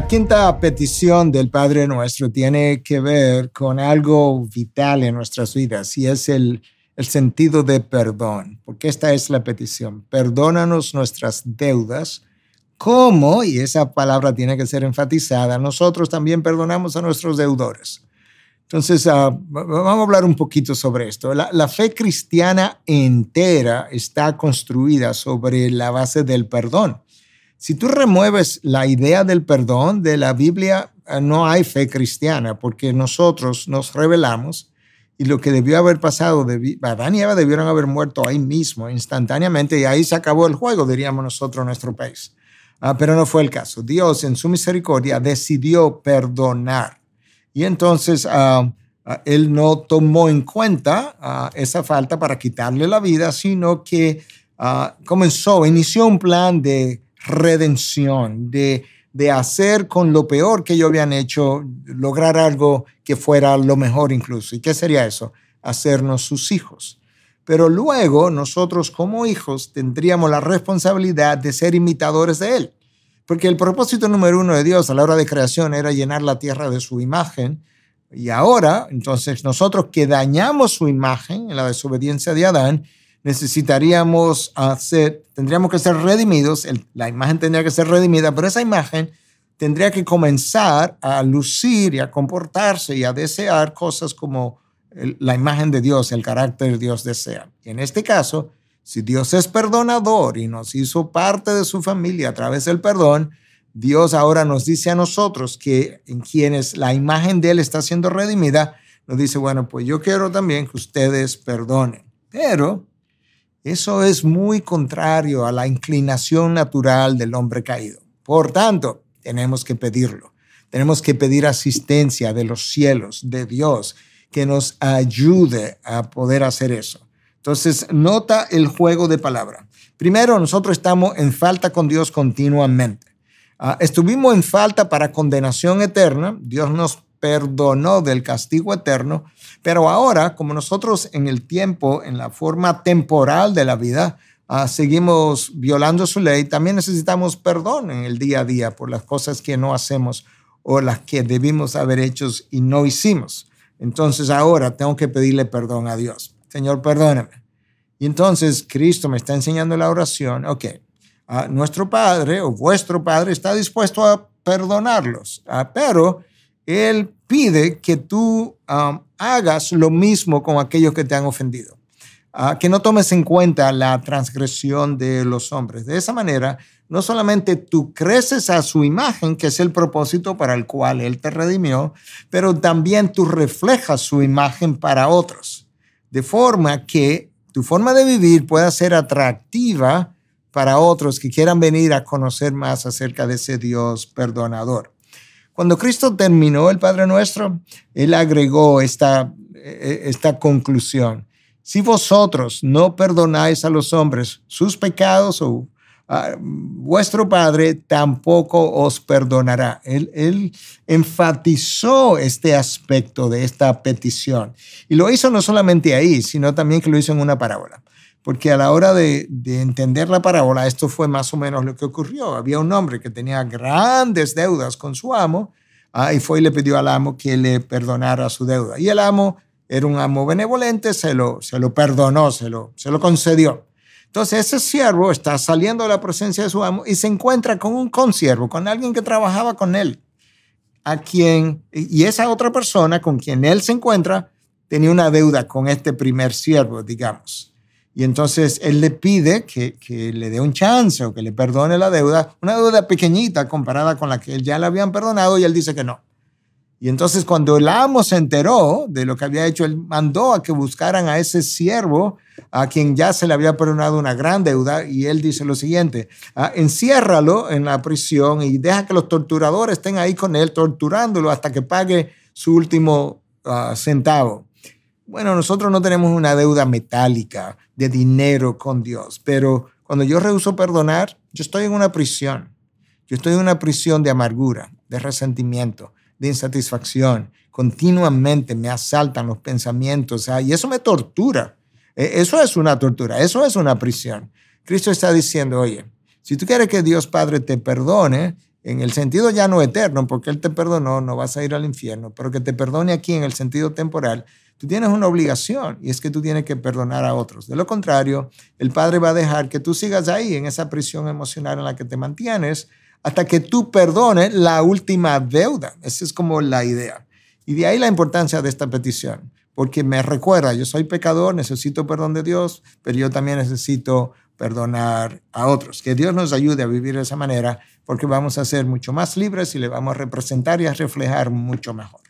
La quinta petición del Padre Nuestro tiene que ver con algo vital en nuestras vidas y es el, sentido de perdón, porque esta es la petición. Perdónanos nuestras deudas, como, y esa palabra tiene que ser enfatizada, nosotros también perdonamos a nuestros deudores. Entonces, uh, vamos a hablar un poquito sobre esto. La, fe cristiana entera está construida sobre la base del perdón. Si tú remueves la idea del perdón de la Biblia, eh, no hay fe cristiana, porque nosotros nos revelamos y lo que debió haber pasado, Adán y Eva debieron haber muerto ahí mismo, instantáneamente, y ahí se acabó el juego, diríamos nosotros en nuestro país. Uh, pero no fue el caso. Dios, en su misericordia, decidió perdonar. Y entonces uh, uh, Él no tomó en cuenta esa falta para quitarle la vida, sino que comenzó, inició un plan de redención, de, de hacer con lo peor que ellos habían hecho, lograr algo que fuera lo mejor incluso. ¿Y qué sería eso? Hacernos sus hijos. Pero luego nosotros como hijos tendríamos la responsabilidad de ser imitadores de Él. Porque el propósito número uno de Dios a la hora de creación era llenar la tierra de su imagen. Y ahora, entonces, nosotros que dañamos su imagen en la desobediencia de Adán, necesitaríamos hacer, tendríamos que ser redimidos, la imagen tendría que ser redimida, pero esa imagen tendría que comenzar a lucir y a comportarse y a desear cosas como la imagen de Dios, el carácter de Dios desea. Y en este caso, si Dios es perdonador y nos hizo parte de su familia a través del perdón, Dios ahora nos dice a nosotros que en quienes la imagen de Él está siendo redimida, nos dice, bueno, pues yo quiero también que ustedes perdonen. Pero eso es muy contrario a la inclinación natural del hombre caído. Por tanto, tenemos que pedirlo. Tenemos que pedir asistencia de los cielos, de Dios, que nos ayude a poder hacer eso. Entonces, nota el juego de palabra. Primero, nosotros estamos en falta con Dios continuamente. Uh, estuvimos en falta para condenación eterna. Dios nos perdonó del castigo eterno, pero ahora, como nosotros en el tiempo, en la forma temporal de la vida, uh, seguimos violando su ley, también necesitamos perdón en el día a día por las cosas que no hacemos o las que debimos haber hecho y no hicimos. Entonces ahora tengo que pedirle perdón a Dios. Señor, perdóname. Y entonces Cristo me está enseñando la oración. Ok, uh, nuestro Padre o vuestro Padre está dispuesto a perdonarlos, uh, pero él pide que tú um, hagas lo mismo con aquellos que te han ofendido. Uh, que no tomes en cuenta la transgresión de los hombres. De esa manera, no solamente tú creces a su imagen, que es el propósito para el cual Él te redimió, pero también tú reflejas su imagen para otros. De forma que tu forma de vivir pueda ser atractiva para otros que quieran venir a conocer más acerca de ese Dios perdonador. Cuando Cristo terminó el Padre Nuestro, Él agregó esta, e, esta conclusión. Si vosotros no perdonáis a los hombres sus pecados o vuestro Padre tampoco os perdonará. Él, él, enfatizó este aspecto de esta petición y lo hizo no solamente ahí, sino también que lo hizo en una parábola porque a la hora de, entender la parábola, esto fue más o menos lo que ocurrió. Había un hombre que tenía grandes deudas con su amo ah, y fue y le pidió al amo que le perdonara su deuda. Y el amo era un amo benevolente, se lo, se lo perdonó, se lo, se lo concedió. Entonces ese siervo está saliendo de la presencia de su amo y se encuentra con un consiervo, con alguien que trabajaba con él, a quien, y esa otra persona con quien él se encuentra tenía una deuda con este primer siervo, digamos. Y entonces él le pide que, que, le dé un chance o que le perdone la deuda, una deuda pequeñita comparada con la que él ya le habían perdonado y él dice que no. Y entonces cuando el amo se enteró de lo que había hecho, él mandó a que buscaran a ese siervo a quien ya se le había perdonado una gran deuda y él dice lo siguiente, ah, enciérralo en la prisión y deja que los torturadores estén ahí con él torturándolo hasta que pague su último ah, centavo. Bueno, nosotros no tenemos una deuda metálica de dinero con Dios, pero cuando yo rehuso perdonar, yo estoy en una prisión. Yo estoy en una prisión de amargura, de resentimiento, de insatisfacción. Continuamente me asaltan los pensamientos y eso me tortura. E, eso es una tortura, eso es una prisión. Cristo está diciendo, oye, si tú quieres que Dios Padre te perdone, en el sentido ya no eterno, porque Él te perdonó, no vas a ir al infierno, pero que te perdone aquí en el sentido temporal, tú tienes una obligación y es que tú tienes que perdonar a otros. De lo contrario, el Padre va a dejar que tú sigas ahí en esa prisión emocional en la que te mantienes hasta que tú perdones la última deuda. Esa es como la idea. Y de ahí la importancia de esta petición, porque me recuerda, yo soy pecador, necesito perdón de Dios, pero yo también necesito perdonar a otros. Que Dios nos ayude a vivir de esa manera porque vamos a ser mucho más libres y le vamos a representar y a reflejar mucho mejor.